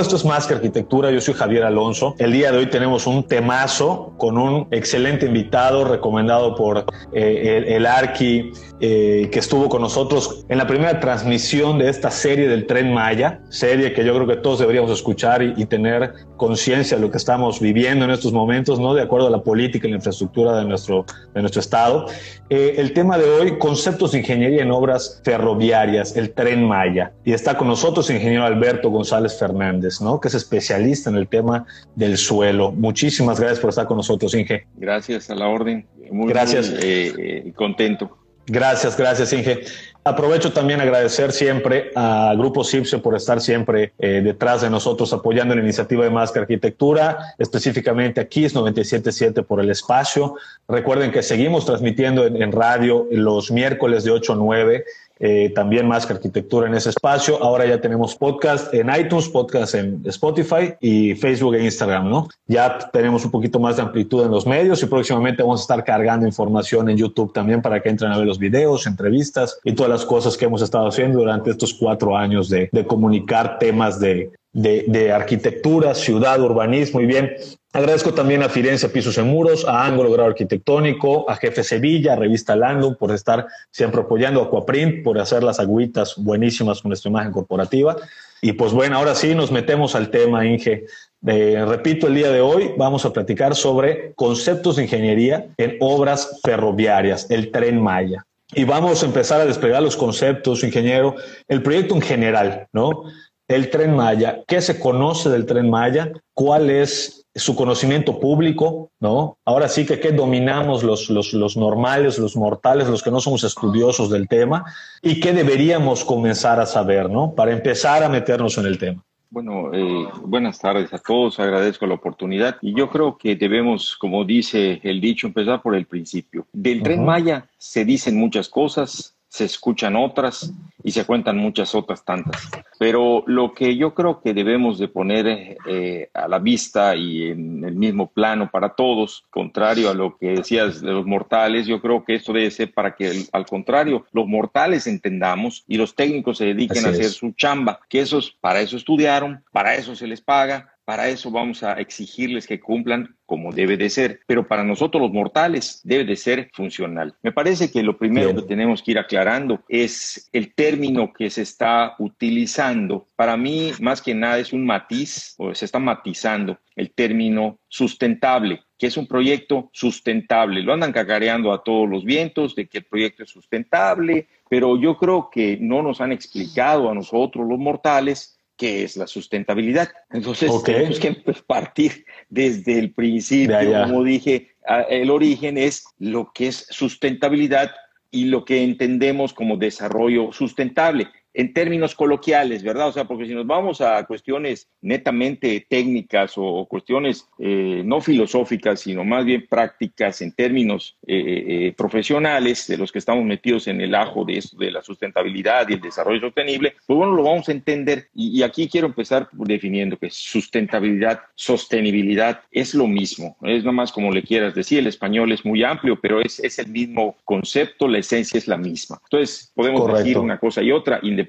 Esto es Más que Arquitectura, yo soy Javier Alonso. El día de hoy tenemos un temazo con un excelente invitado recomendado por eh, el, el, Arqui eh, que estuvo con nosotros en la primera transmisión de esta serie del Tren Maya, serie que yo creo que todos deberíamos escuchar y, y tener conciencia de lo que estamos viviendo en estos momentos, ¿no? de acuerdo a la política y la infraestructura de nuestro, de nuestro Estado. Eh, el tema de hoy, conceptos de ingeniería en obras ferroviarias, el Tren Maya. Y está con nosotros el ingeniero Alberto González Fernández, ¿no? que es especialista en el tema del suelo. Muchísimas gracias por estar con nosotros, Inge. Gracias a la orden. Muy, gracias. Muy, eh, eh, contento. Gracias, gracias, Inge. Aprovecho también agradecer siempre a Grupo CIPSE por estar siempre eh, detrás de nosotros apoyando la iniciativa de Más que Arquitectura, específicamente aquí es 977 por el espacio. Recuerden que seguimos transmitiendo en, en radio los miércoles de 8 a 9 eh, también más que arquitectura en ese espacio. Ahora ya tenemos podcast en iTunes, podcast en Spotify y Facebook e Instagram, ¿no? Ya tenemos un poquito más de amplitud en los medios y próximamente vamos a estar cargando información en YouTube también para que entren a ver los videos, entrevistas y todas las cosas que hemos estado haciendo durante estos cuatro años de, de comunicar temas de, de, de, arquitectura, ciudad, urbanismo y bien. Agradezco también a Firenze Pisos en Muros, a Ángulo Grado Arquitectónico, a Jefe Sevilla, a Revista Landum por estar siempre apoyando, a Aquaprint por hacer las agüitas buenísimas con nuestra imagen corporativa. Y pues bueno, ahora sí nos metemos al tema, Inge. Eh, repito, el día de hoy vamos a platicar sobre conceptos de ingeniería en obras ferroviarias, el tren Maya. Y vamos a empezar a desplegar los conceptos, ingeniero, el proyecto en general, ¿no? El tren Maya, ¿qué se conoce del tren Maya? ¿Cuál es su conocimiento público, ¿no? Ahora sí que, que dominamos los, los, los, normales, los mortales, los que no somos estudiosos del tema, y qué deberíamos comenzar a saber, ¿no? Para empezar a meternos en el tema. Bueno, eh, buenas tardes a todos, agradezco la oportunidad y yo creo que debemos, como dice el dicho, empezar por el principio. Del uh -huh. tren Maya se dicen muchas cosas, se escuchan otras y se cuentan muchas otras tantas. Pero lo que yo creo que debemos de poner eh, a la vista y en el mismo plano para todos, contrario a lo que decías de los mortales, yo creo que esto debe ser para que al contrario, los mortales entendamos y los técnicos se dediquen Así a hacer es. su chamba, que esos para eso estudiaron, para eso se les paga, para eso vamos a exigirles que cumplan como debe de ser, pero para nosotros los mortales debe de ser funcional. Me parece que lo primero Bien. que tenemos que ir aclarando es el término que se está utilizando. Para mí, más que nada, es un matiz, o se está matizando el término sustentable que es un proyecto sustentable. Lo andan cacareando a todos los vientos de que el proyecto es sustentable, pero yo creo que no nos han explicado a nosotros los mortales qué es la sustentabilidad. Entonces, okay. tenemos que partir desde el principio. Como dije, el origen es lo que es sustentabilidad y lo que entendemos como desarrollo sustentable en términos coloquiales, ¿verdad? O sea, porque si nos vamos a cuestiones netamente técnicas o cuestiones eh, no filosóficas, sino más bien prácticas en términos eh, eh, profesionales de los que estamos metidos en el ajo de esto, de la sustentabilidad y el desarrollo sostenible, pues bueno, lo vamos a entender. Y, y aquí quiero empezar definiendo que sustentabilidad, sostenibilidad es lo mismo, es nada más como le quieras decir, el español es muy amplio, pero es, es el mismo concepto, la esencia es la misma. Entonces, podemos Correcto. decir una cosa y otra independientemente.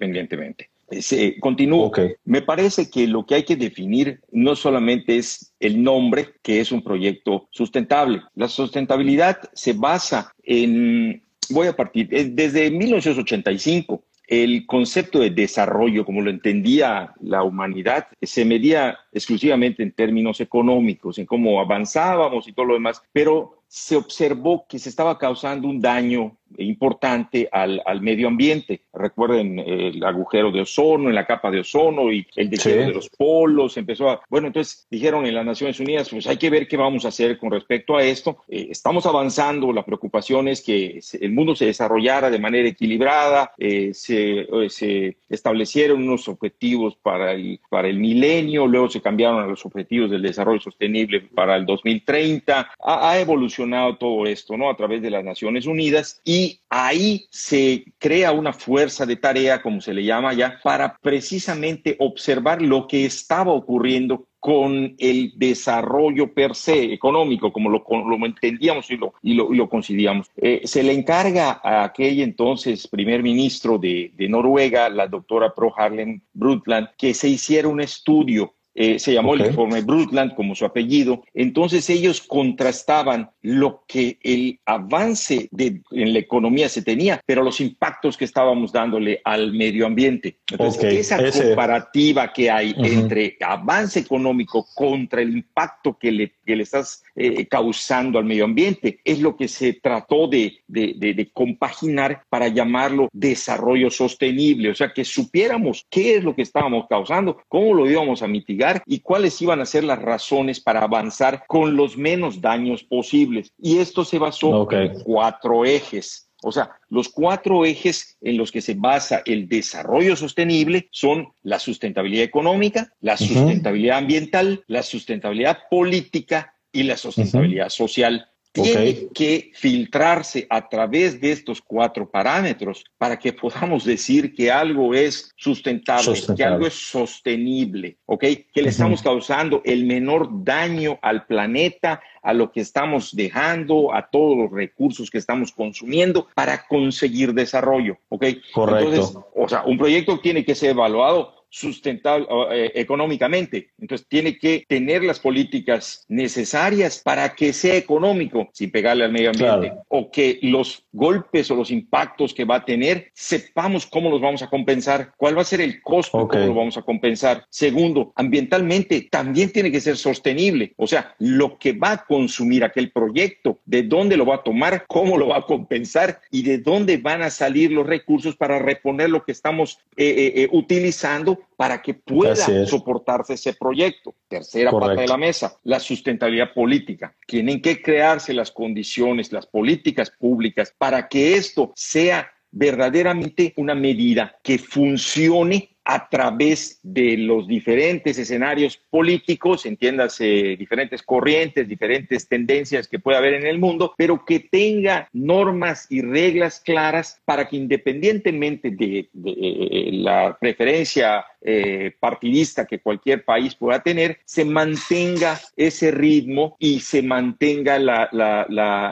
Se, continúo. Me parece que lo que hay que definir no solamente es el nombre, que es un proyecto sustentable. La sustentabilidad se basa en, voy a partir, desde 1985 el concepto de desarrollo, como lo entendía la humanidad, se medía exclusivamente en términos económicos, en cómo avanzábamos y todo lo demás, pero se observó que se estaba causando un daño importante al, medio ambiente. Recuerden el agujero de ozono, en la capa de ozono y el deshielo de los polos. Empezó a. Bueno, entonces dijeron en las Naciones Unidas, pues hay que ver qué vamos a hacer con respecto a esto. Eh, estamos avanzando. La preocupación es que el mundo se desarrollara de manera equilibrada. Eh, eh, se, establecieron unos objetivos para el, para el milenio, luego se cambiaron a los objetivos del desarrollo sostenible para el 2030. Ha, ha evolucionado todo esto, ¿no? A través de las Naciones Unidas y ahí se crea una fuerza de tarea, como se le llama ya, para precisamente observar lo que estaba ocurriendo con el desarrollo per se económico, como lo, lo entendíamos y lo, y lo, y. Eh, se le encarga a aquel entonces primer ministro de, de Noruega, la doctora Pro Harlem Brundtland, que se hiciera un estudio eh, se llamó el informe Brundtland como su apellido. Entonces ellos contrastaban lo que el avance de, en la economía se tenía, pero los impactos que estábamos dándole al medio ambiente. Entonces, esa comparativa que hay entre avance económico contra el impacto que le, que le estás eh, causando al medio ambiente es lo que se trató de, de, de compaginar para llamarlo desarrollo sostenible. O sea, que supiéramos qué es lo que estábamos causando, cómo lo íbamos a mitigar y cuáles iban a ser las razones para avanzar con los menos daños posibles. Y esto se basó en cuatro ejes. O sea, los cuatro ejes en los que se basa el desarrollo sostenible son la sustentabilidad económica, la sustentabilidad ambiental, la sustentabilidad política y la sustentabilidad social tiene que filtrarse a través de estos cuatro parámetros para que podamos decir que algo es sustentable, que algo es sostenible, ¿ok? Que le estamos causando el menor daño al planeta, a lo que estamos dejando, a todos los recursos que estamos consumiendo para conseguir desarrollo, ¿ok? Correcto. Entonces, o sea, un proyecto tiene que ser evaluado sustentable eh, económicamente. Entonces tiene que tener las políticas necesarias para que sea económico sin pegarle al medio ambiente o que los golpes o los impactos que va a tener sepamos cómo los vamos a compensar, cuál va a ser el costo, cómo lo vamos a compensar. Segundo, ambientalmente también tiene que ser sostenible, o sea, lo que va a consumir aquel proyecto, de dónde lo va a tomar, cómo lo va a compensar y de dónde van a salir los recursos para reponer lo que estamos eh, eh, utilizando para que pueda soportarse ese proyecto. Tercera parte de la mesa, la sustentabilidad política. Tienen que crearse las condiciones, las políticas públicas para que esto sea verdaderamente una medida que funcione a través de los diferentes escenarios políticos, entiéndase diferentes corrientes, diferentes tendencias que puede haber en el mundo, pero que tenga normas y reglas claras para que independientemente de, eh, la preferencia eh, partidista que cualquier país pueda tener, se mantenga ese ritmo y se mantenga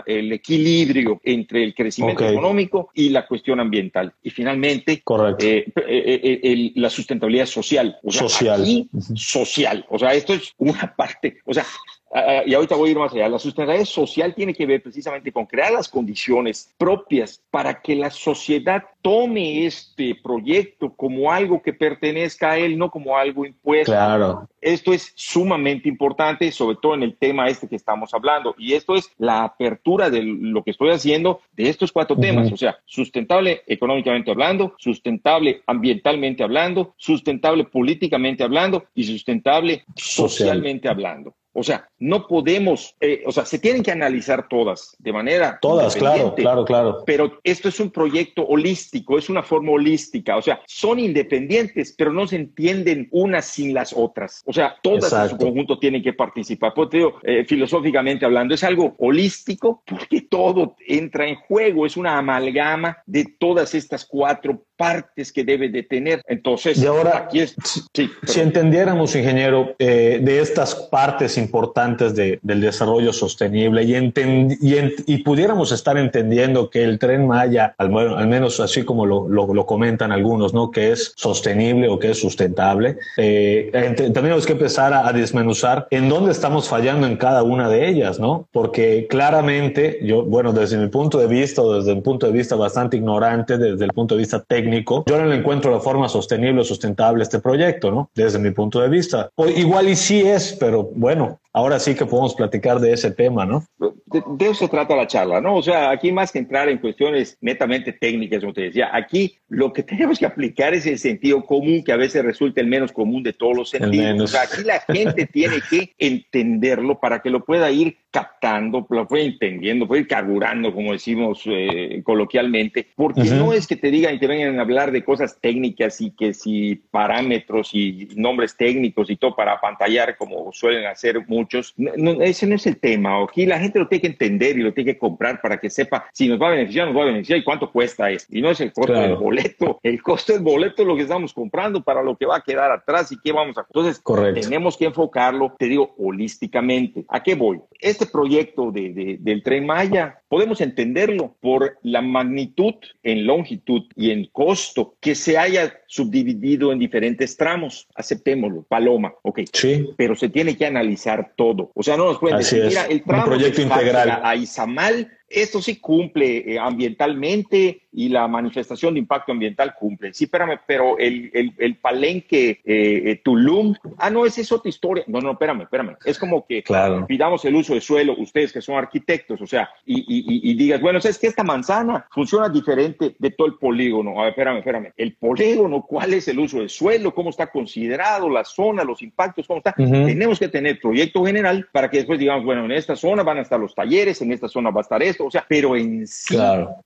el equilibrio entre el crecimiento económico y la cuestión ambiental. Y finalmente, eh, el, la sustentabilidad social. social. social. O sea, esto es una parte, o sea, y ahorita voy a ir más allá, la sustentabilidad social tiene que ver precisamente con crear las condiciones propias para que la sociedad tome este proyecto como algo que pertenezca a él, no como algo impuesto. Claro. Esto es sumamente importante, sobre todo en el tema este que estamos hablando. Y esto es la apertura de lo que estoy haciendo de estos cuatro temas, o sea, sustentable económicamente hablando, sustentable ambientalmente hablando, sustentable políticamente hablando y sustentable socialmente hablando. O sea, no podemos, eh, o sea, se tienen que analizar todas de manera. Todas, claro, claro, claro. Pero esto es un proyecto holístico, es una forma holística. O sea, son independientes, pero no se entienden unas sin las otras. O sea, todas en su conjunto tienen que participar. Pues te digo, eh, filosóficamente hablando, es algo holístico porque todo entra en juego, es una amalgama de todas estas cuatro partes que debe de tener. Entonces, y ahora, aquí es, si entendiéramos, ingeniero, eh, de estas partes importantes de, del desarrollo sostenible y, y, pudiéramos estar entendiendo que el tren Maya, al, al menos así como lo, lo, comentan algunos, ¿no? que es sostenible o que es sustentable, eh, tenemos que empezar a, a, desmenuzar en dónde estamos fallando en cada una de ellas, ¿no? porque claramente, yo, bueno, desde mi punto de vista, o desde un punto de vista bastante ignorante, desde el punto de vista técnico, yo no le encuentro la forma sostenible o sustentable este proyecto, ¿no? Desde mi punto de vista. O igual y sí es, pero bueno, ahora sí que podemos platicar de ese tema, ¿no? De, eso se trata la charla, ¿no? O sea, aquí más que entrar en cuestiones netamente técnicas, como te decía, aquí lo que tenemos que aplicar es el sentido común, que a veces resulta el menos común de todos los sentidos. O sea, aquí la gente tiene que entenderlo para que lo pueda ir captando, lo puede entendiendo, ir carburando, como decimos eh, coloquialmente, porque no es que te digan y te vengan a hablar de cosas técnicas y que si parámetros y nombres técnicos y todo para pantallar, como suelen hacer muchos. No, ese no es el tema. Aquí la gente lo tiene que entender y lo tiene que comprar para que sepa si nos va a beneficiar, nos va a beneficiar y cuánto cuesta esto. Y no es el costo del boleto. El costo del boleto es lo que estamos comprando para lo que va a quedar atrás y qué vamos a. Entonces, tenemos que enfocarlo, te digo, holísticamente. ¿A qué voy? Este proyecto de, del tren Maya, podemos entenderlo por la magnitud en longitud y en costo que se haya subdividido en diferentes tramos. Aceptémoslo, Paloma, ok. Sí. Pero se tiene que analizar todo. O sea, no nos pueden decir, mira, el tramo proyecto integral. a Izamal esto sí cumple eh, ambientalmente y la manifestación de impacto ambiental cumple. Sí, espérame, pero el, el, el palenque eh, eh, Tulum, ah, no, esa es otra historia. No, no, espérame, espérame. Es como que pidamos el uso de suelo, ustedes que son arquitectos, o sea, y, y, y, digas, bueno, es que esta manzana funciona diferente de todo el polígono. A ver, espérame, espérame. El polígono, ¿cuál es el uso de suelo? ¿Cómo está considerado la zona, los impactos? ¿Cómo está? Tenemos que tener proyecto general para que después digamos, bueno, en esta zona van a estar los talleres, en esta zona va a estar esto o sea, pero en sí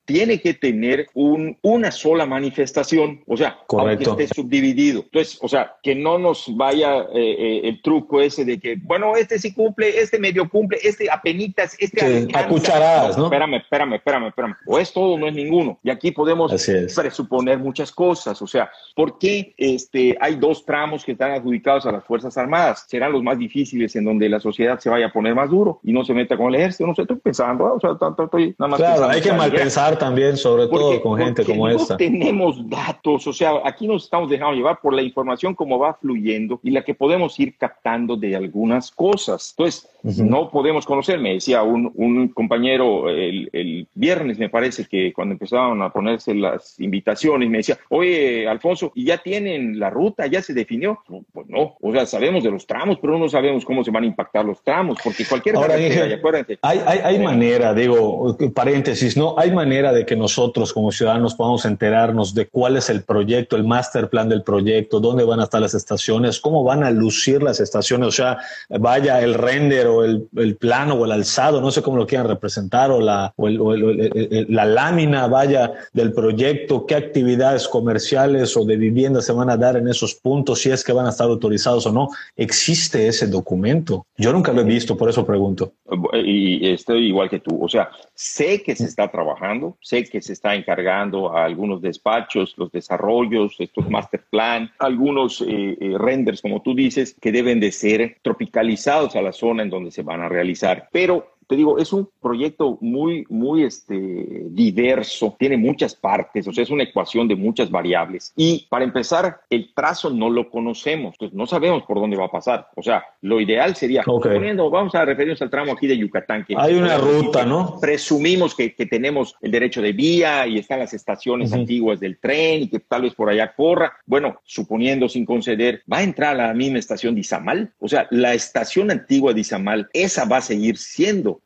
tiene que tener un, una sola manifestación, o sea, Correcto. aunque esté subdividido. Entonces, o sea, que no nos vaya eh, eh, el truco ese de que, bueno, este sí cumple, este medio cumple, este apenitas, este a cucharadas, ¿no? Espérame, espérame, espérame, espérame. O es todo, no es ninguno. Y aquí podemos presuponer muchas cosas, o sea, ¿por qué este, hay dos tramos que están adjudicados a las Fuerzas Armadas? Serán los más difíciles en donde la sociedad se vaya a poner más duro y no se meta con el ejército. No sé, estoy pensando, o sea, tanto Claro, hay que malpensar también, sobre todo con gente como no esta. tenemos datos, o sea, aquí nos estamos dejando llevar por la información como va fluyendo y la que podemos ir captando de algunas cosas. Entonces, no podemos conocer. Me decía un, un compañero el, el, viernes, me parece que cuando empezaban a ponerse las invitaciones, me decía, oye, Alfonso, ¿y ya tienen la ruta? ¿Ya se definió? pues no, o sea, sabemos de los tramos, pero no sabemos cómo se van a impactar los tramos, porque cualquier Ahora, dije, hay, hay, hay manera, digo, paréntesis, ¿no? Hay manera de que nosotros como ciudadanos podamos enterarnos de cuál es el proyecto, el master plan del proyecto, dónde van a estar las estaciones, cómo van a lucir las estaciones, o sea, vaya el render o el, el plano o el alzado, no sé cómo lo quieran representar, o la, o, la lámina, vaya, del proyecto, qué actividades comerciales o de vivienda se van a dar en esos puntos, si es que van a estar autorizados o no. ¿Existe ese documento? Yo nunca lo he visto, por eso pregunto. Y estoy igual que tú, o sea, sé que se está trabajando, sé que se está encargando a algunos despachos, los desarrollos, estos master plan, algunos eh, eh, renders, como tú dices, que deben de ser tropicalizados a la zona en donde se van a realizar. Pero te digo, es un proyecto muy, muy este, diverso, tiene muchas partes, o sea, es una ecuación de muchas variables. Y para empezar, el trazo no lo conocemos, entonces no sabemos por dónde va a pasar. O sea, lo ideal sería, poniendo, vamos a referirnos al tramo aquí de Yucatán. Que Hay una ruta, ¿no? Presumimos que, que, tenemos el derecho de vía y están las estaciones antiguas del tren y que tal vez por allá corra. Bueno, suponiendo sin conceder, ¿va a entrar a la misma estación de Izamal? O sea, la estación antigua de Izamal, esa va a seguir siendo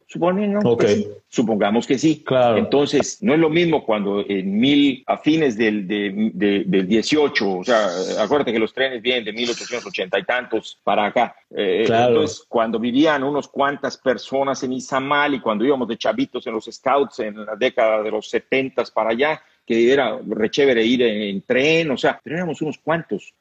supongamos que sí. Claro. Entonces, no es lo mismo cuando en mil, a fines del, del 18, o sea, acuérdate que los trenes vienen de 1880 y tantos para acá. Eh, entonces, cuando vivían unos cuantas personas en Izamal y cuando íbamos de chavitos en los scouts en la década de los 70 para allá, que era rechévere ir en, tren, o sea, pero éramos unos cuantos.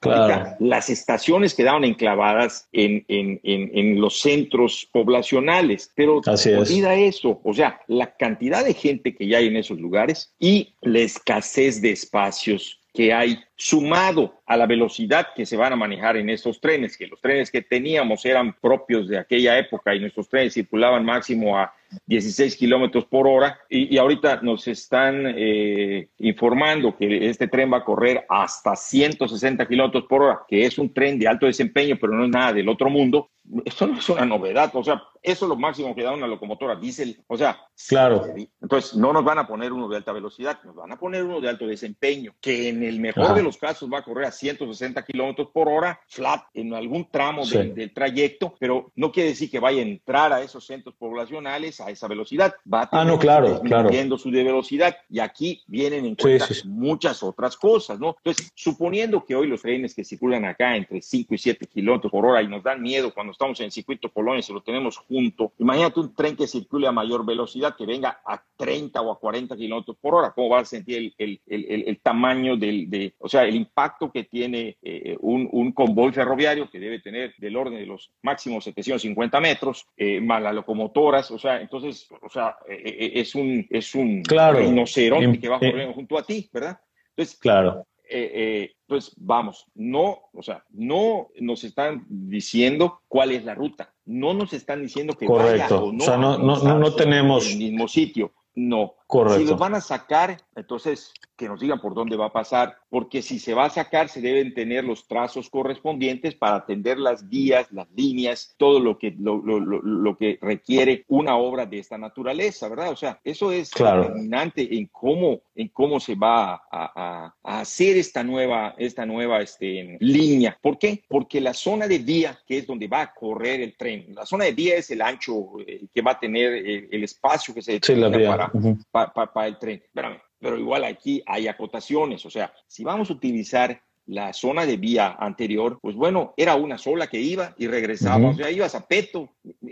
las estaciones quedaban enclavadas en, en, en, los centros poblacionales, pero olvida eso, o sea, la cantidad de gente que ya hay en esos lugares y la escasez de espacios que hay sumado a la velocidad que se van a manejar en estos trenes, que los trenes que teníamos eran propios de aquella época y nuestros trenes circulaban máximo a 16 kilómetros por hora y, ahorita nos están eh, informando que este tren va a correr hasta 160 kilómetros por hora, que es un tren de alto desempeño, pero no es nada del otro mundo. Esto no es una novedad, o sea, eso es lo máximo que da una locomotora diésel, o sea, claro. Entonces, no nos van a poner uno de alta velocidad, nos van a poner uno de alto desempeño, que en el mejor de los casos va a correr a 160 kilómetros por hora, flat, en algún tramo del, trayecto, pero no quiere decir que vaya a entrar a esos centros poblacionales a esa velocidad. Va a tener ah, no, claro, claro. su de velocidad y aquí vienen en cuenta muchas otras cosas, ¿no? Entonces, suponiendo que hoy los trenes que circulan acá entre 5 y 7 kilómetros por hora y nos dan miedo cuando estamos en el circuito Colonia, si lo tenemos junto, imagínate un tren que circule a mayor velocidad, que venga a 30 o a 40 kilómetros por hora, ¿cómo va a sentir el, el, el, el tamaño del, de, o sea, el impacto que tiene eh, un, un, convoy ferroviario que debe tener del orden de los máximos 750 metros, eh, más las locomotoras, o sea, entonces, o sea, eh, es un, es un claro. rinoceronte que va corriendo junto a ti, ¿verdad? Entonces, claro. Entonces, vamos, no, o sea, no nos están diciendo cuál es la ruta, no nos están diciendo que Correcto. Vaya o no, o sea, no, no, no tenemos el mismo sitio. No. Correcto. Si los van a sacar, entonces que nos digan por dónde va a pasar, porque si se va a sacar, se deben tener los trazos correspondientes para atender las vías, las líneas, todo lo que, lo, lo, lo, que requiere una obra de esta naturaleza, ¿verdad? O sea, eso es determinante en cómo, en cómo se va a, a, a, hacer esta nueva, esta nueva este, línea. ¿Por qué? Porque la zona de vía, que es donde va a correr el tren, la zona de vía es el ancho eh, que va a tener eh, el, espacio que se sí, para, para, el tren. pero igual aquí hay acotaciones, o sea, si vamos a utilizar la zona de vía anterior, pues bueno, era una sola que iba y regresaba, o sea, ibas a Peto,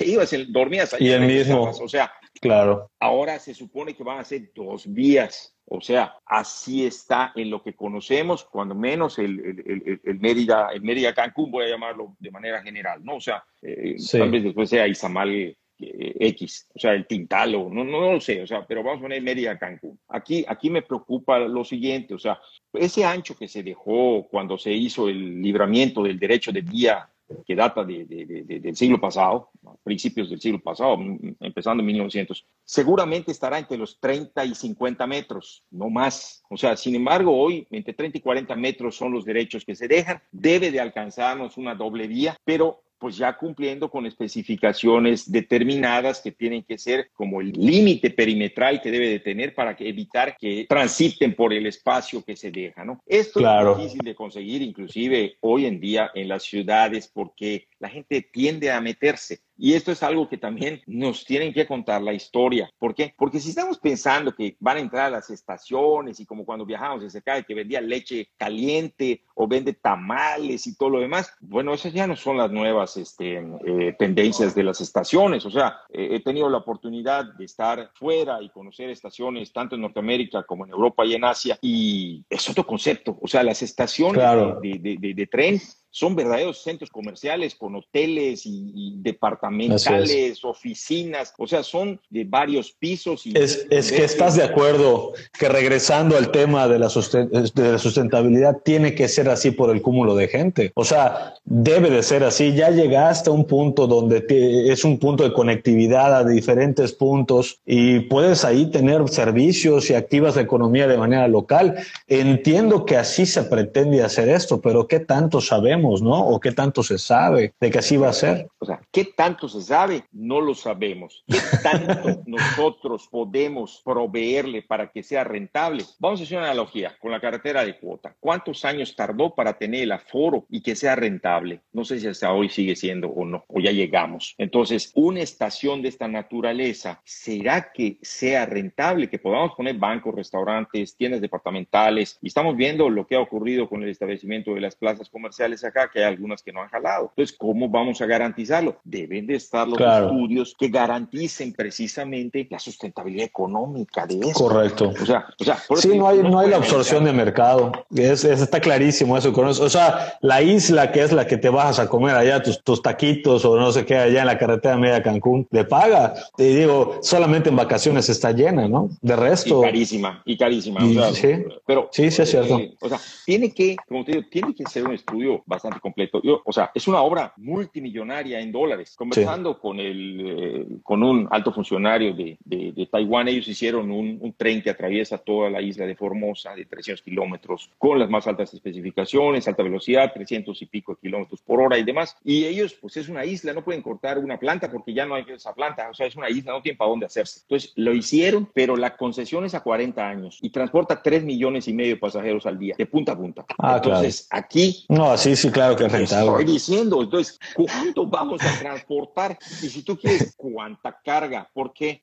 ibas, dormías ahí. Y el mismo. O sea, claro. Ahora se supone que van a ser dos vías. O sea, así está en lo que conocemos, cuando menos el, el, el, Mérida, el Mérida Cancún, voy a llamarlo de manera general, ¿no? O sea, eh, tal vez después sea Izamal X, o sea, el Tintalo, no, no, lo sé, o sea, pero vamos a poner Mérida Cancún. Aquí, aquí me preocupa lo siguiente, o sea, ese ancho que se dejó cuando se hizo el libramiento del derecho de vía que data de, del siglo pasado, principios del siglo pasado, empezando en 1900, seguramente estará entre los 30 y 50 metros, no más. O sea, sin embargo, hoy entre 30 y 40 metros son los derechos que se dejan. Debe de alcanzarnos una doble vía, pero pues ya cumpliendo con especificaciones determinadas que tienen que ser como el límite perimetral que debe de tener para que evitar que transiten por el espacio que se deja, ¿no? Esto es difícil de conseguir inclusive hoy en día en las ciudades porque la gente tiende a meterse y esto es algo que también nos tienen que contar la historia. ¿Por qué? Porque si estamos pensando que van a entrar a las estaciones y como cuando viajamos se cae que vendía leche caliente o vende tamales y todo lo demás, bueno, esas ya no son las nuevas este, eh, tendencias de las estaciones. O sea, eh, he tenido la oportunidad de estar fuera y conocer estaciones tanto en Norteamérica como en Europa y en Asia y es otro concepto. O sea, las estaciones de, de, de tren son verdaderos centros comerciales con hoteles y, departamentales, oficinas, o sea, son de varios pisos. Y es, es que estás de acuerdo que regresando al tema de la, de la sustentabilidad, tiene que ser así por el cúmulo de gente. O sea, debe de ser así. Ya llegaste a un punto donde es un punto de conectividad a diferentes puntos y puedes ahí tener servicios y activas la economía de manera local. Entiendo que así se pretende hacer esto, pero ¿qué tanto sabemos? ¿No? O qué tanto se sabe de que así va a ser. O sea, ¿qué tanto se sabe? No lo sabemos. ¿Qué tanto nosotros podemos proveerle para que sea rentable? Vamos a hacer una analogía con la carretera de cuota. ¿Cuántos años tardó para tener el aforo y que sea rentable? No sé si hasta hoy sigue siendo o no, o ya llegamos. Entonces, una estación de esta naturaleza, ¿será que sea rentable? Que podamos poner bancos, restaurantes, tiendas departamentales. Y estamos viendo lo que ha ocurrido con el establecimiento de las plazas comerciales acá que hay algunas que no han jalado. Entonces, ¿cómo vamos a garantizarlo? Deben de estar los estudios que garanticen precisamente la sustentabilidad económica de eso. Correcto. O sea, o sea sí, no hay, no, hay la absorción de mercado. Es, está clarísimo eso. O sea, la isla que es la que te vas a comer allá, tus, tus taquitos o no sé qué, allá en la carretera media Cancún, de paga. Te digo, solamente en vacaciones está llena, ¿no? De resto. Y carísima, y carísima. sí, pero, sí, sí, es cierto. Eh, o sea, tiene que, como te digo, tiene que ser un estudio bastante completo. Yo, o sea, es una obra multimillonaria en dólares. Conversando con, el, eh, con un alto funcionario de, de, Taiwán, ellos hicieron un, un, tren que atraviesa toda la isla de Formosa de 300 kilómetros con las más altas especificaciones, alta velocidad, 300 y pico kilómetros por hora y demás. Y ellos, pues es una isla, no pueden cortar una planta porque ya no hay esa planta. O sea, es una isla, no tienen para dónde hacerse. Entonces, lo hicieron, pero la concesión es a 40 años y transporta 3 millones y medio de pasajeros al día, de punta a punta. Ah, entonces, aquí. No, sí, sí, claro que es rentable. Estoy diciendo, entonces, ¿cuánto vamos a transportar? Y si tú quieres, ¿cuánta carga? Porque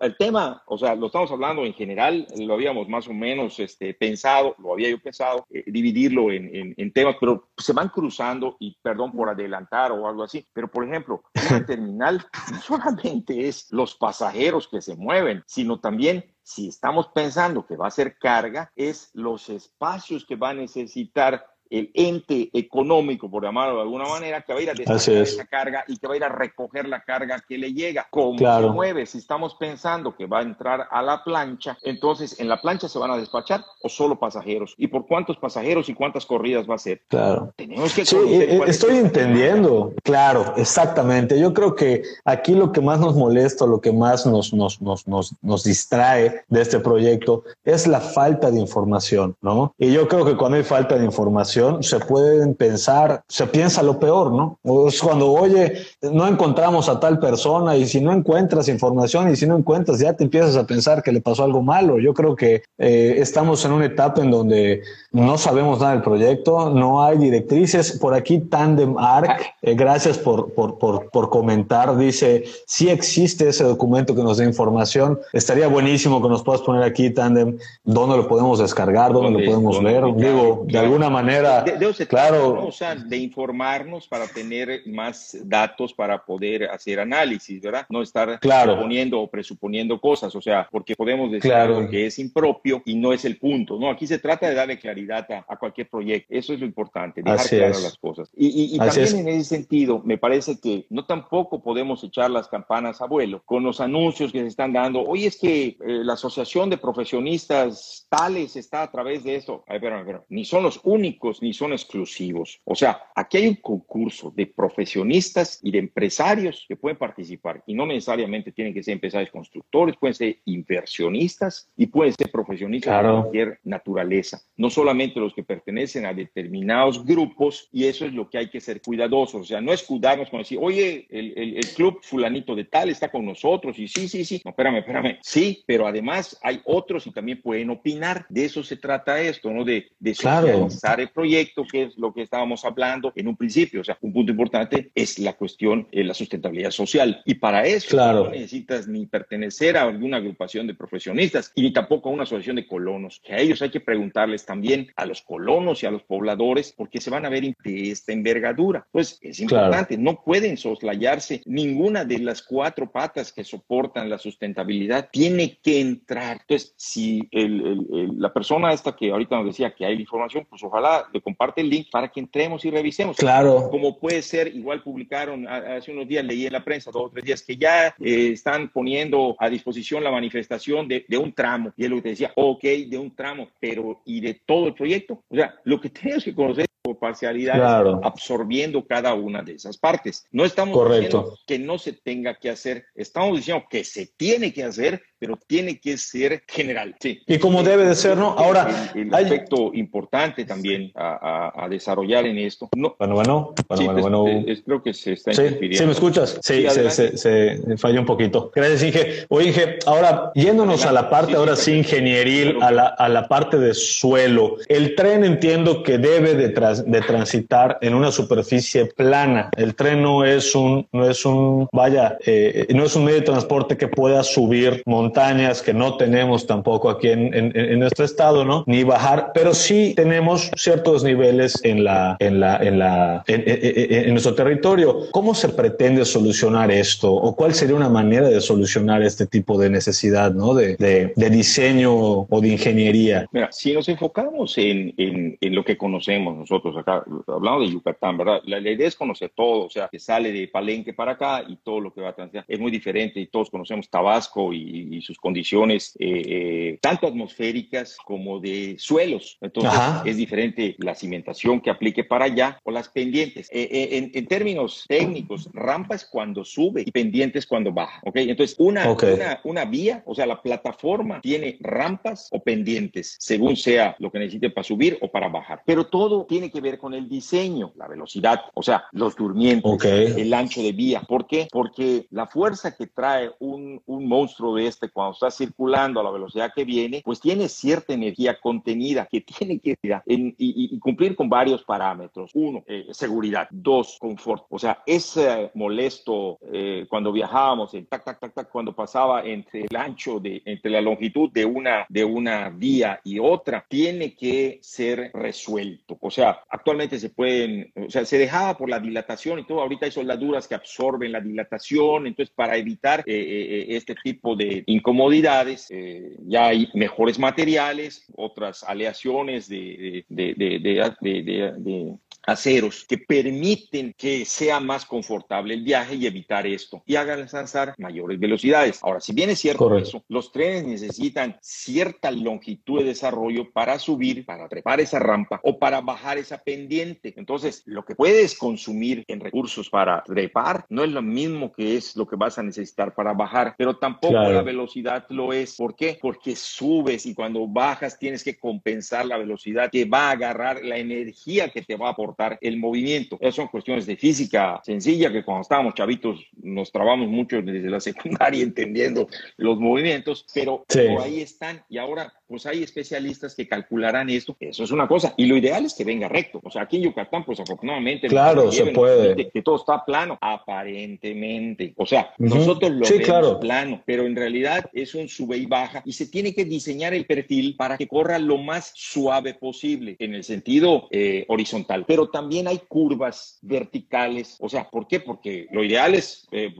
el tema, o sea, lo estamos hablando en general, lo habíamos más o menos este, pensado, lo había yo pensado, eh, dividirlo en, en, temas, pero se van cruzando y perdón por adelantar o algo así, pero por ejemplo, una terminal no solamente es los pasajeros que se mueven, sino también si estamos pensando que va a ser carga, es los espacios que va a necesitar el ente económico, por llamarlo de alguna manera, que va a ir a despachar esa carga y que va a ir a recoger la carga que le llega. ¿Cómo se mueve? Si estamos pensando que va a entrar a la plancha, entonces en la plancha se van a despachar o solo pasajeros. ¿Y por cuántos pasajeros y cuántas corridas va a ser? Claro. Tenemos que... Sí, eh, estoy entendiendo. Claro, exactamente. Yo creo que aquí lo que más nos molesta, lo que más nos, nos, nos, nos, nos distrae de este proyecto es la falta de información, ¿no? Y yo creo que cuando hay falta de información, se pueden pensar, se piensa lo peor, ¿no? Es cuando, oye, no encontramos a tal persona y si no encuentras información y si no encuentras, ya te empiezas a pensar que le pasó algo malo. Yo creo que eh, estamos en una etapa en donde no sabemos nada del proyecto, no hay directrices. Por aquí Tandem Arc, eh, gracias por, por, por, por comentar, dice, si existe ese documento que nos dé información. Estaría buenísimo que nos puedas poner aquí, Tandem, dónde lo podemos descargar, dónde, lo podemos leer. Digo, de alguna manera de, claro. O sea, de informarnos para tener más datos para poder hacer análisis, ¿verdad? No estar claro. suponiendo o presuponiendo cosas, o sea, porque podemos decir algo que es impropio y no es el punto, ¿no? Aquí se trata de darle claridad a, cualquier proyecto, eso es lo importante, dejar claras las cosas. Y, y, también en ese sentido, me parece que no tampoco podemos echar las campanas a vuelo con los anuncios que se están dando. Hoy es que eh, la Asociación de Profesionistas Tales está a través de eso. Ay, pero, pero, ni son los únicos ni son exclusivos. O sea, aquí hay un concurso de profesionistas y de empresarios que pueden participar y no necesariamente tienen que ser empresarios constructores, pueden ser inversionistas y pueden ser profesionistas de cualquier naturaleza, no solamente los que pertenecen a determinados grupos y eso es lo que hay que ser cuidadosos, o sea, no escudarnos con decir, oye, el, el, club fulanito de tal está con nosotros y sí, sí, sí, no, espérame, espérame, sí, pero además hay otros y también pueden opinar, de eso se trata esto, ¿no? De, de socializar el proyecto proyecto, que es lo que estábamos hablando en un principio. O sea, un punto importante es la cuestión de la sustentabilidad social. Y para eso no necesitas ni pertenecer a alguna agrupación de profesionistas y ni tampoco a una asociación de colonos. Que a ellos hay que preguntarles también a los colonos y a los pobladores porque se van a ver de esta envergadura. Pues es importante, no pueden soslayarse ninguna de las cuatro patas que soportan la sustentabilidad. Tiene que entrar. Entonces, si la persona esta que ahorita nos decía que hay información, pues ojalá comparte el link para que entremos y revisemos. Claro. Como puede ser, igual publicaron hace unos días, leí en la prensa, dos o tres días, que ya eh, están poniendo a disposición la manifestación de, de, un tramo. Y es lo que te decía, ok, de un tramo, pero ¿y de todo el proyecto? O sea, lo que tenemos que conocer por parcialidad, absorbiendo cada una de esas partes. No estamos diciendo que no se tenga que hacer, estamos diciendo que se tiene que hacer, pero tiene que ser general. Sí. Y como debe de ser, ¿no? Ahora, el, aspecto importante también a, desarrollar en esto. No, bueno, bueno, bueno, bueno, creo que se está sí, ¿Sí me escuchas? Sí, se, se, falló un poquito. Gracias, Inge. Oye, Inge, ahora yéndonos a la parte, ahora sí, ingenieril, a la, a la parte de suelo. El tren entiendo que debe de, tras, de transitar en una superficie plana. El tren no es un, no es un, vaya, eh, no es un medio de transporte que pueda subir montañas que no tenemos tampoco aquí en, en, nuestro estado, ¿no? Ni bajar, pero sí tenemos ciertos niveles en la, en la, en la, en, nuestro territorio. ¿Cómo se pretende solucionar esto? ¿O cuál sería una manera de solucionar este tipo de necesidad, ¿no? De, de, de diseño o de ingeniería. Mira, si nos enfocamos en, en, en, lo que conocemos nosotros acá, hablando de Yucatán, ¿verdad? La, idea es conocer todo, o sea, que sale de Palenque para acá y todo lo que va a transitar es muy diferente y todos conocemos Tabasco y, sus condiciones eh, eh, tanto atmosféricas como de suelos. Entonces es diferente la cimentación que aplique para allá o las pendientes. Eh, en, en, términos técnicos, rampas cuando sube y pendientes cuando baja, ¿ok? Entonces una, una, una vía, o sea, la plataforma tiene rampas o pendientes, según sea lo que necesite para subir o para bajar. Pero todo tiene que ver con el diseño, la velocidad, o sea, los durmientes, el ancho de vía. ¿Por qué? Porque la fuerza que trae un, un monstruo de este cuando está circulando a la velocidad que viene, pues tiene cierta energía contenida que tiene que en, y, cumplir con varios parámetros. Uno, eh, seguridad. Dos, confort. O sea, ese molesto eh, cuando viajábamos, en tac, tac, tac, tac, cuando pasaba entre el ancho de, entre la longitud de una, de una vía y otra, tiene que ser resuelto. O sea, actualmente se pueden, o sea, se dejaba por la dilatación y todo, ahorita hay soldaduras que absorben la dilatación, entonces para evitar eh, eh, este tipo de incomodidades, eh, ya hay mejores materiales, otras aleaciones de, de, de, de aceros que permiten que sea más confortable el viaje y evitar esto y hagan alcanzar mayores velocidades. Ahora, si bien es cierto eso, los trenes necesitan cierta longitud de desarrollo para subir, para trepar esa rampa o para bajar esa pendiente. Entonces, lo que puedes consumir en recursos para trepar no es lo mismo que es lo que vas a necesitar para bajar, pero tampoco la velocidad lo es. ¿Por qué? Porque subes y cuando bajas tienes que compensar la velocidad que va a agarrar la energía que te va a aportar el movimiento. Esas son cuestiones de física sencilla que cuando estábamos chavitos nos trabamos mucho desde la secundaria entendiendo los movimientos, pero, ahí están y ahora pues hay especialistas que calcularán esto. Eso es una cosa. Y lo ideal es que venga recto. O sea, aquí en Yucatán, pues afortunadamente. Claro, se puede. Que todo está plano, aparentemente. O sea, nosotros lo vemos plano, pero en realidad es un sube y baja y se tiene que diseñar el perfil para que corra lo más suave posible en el sentido eh, horizontal. Pero también hay curvas verticales. O sea, ¿por qué? Porque lo ideal es eh,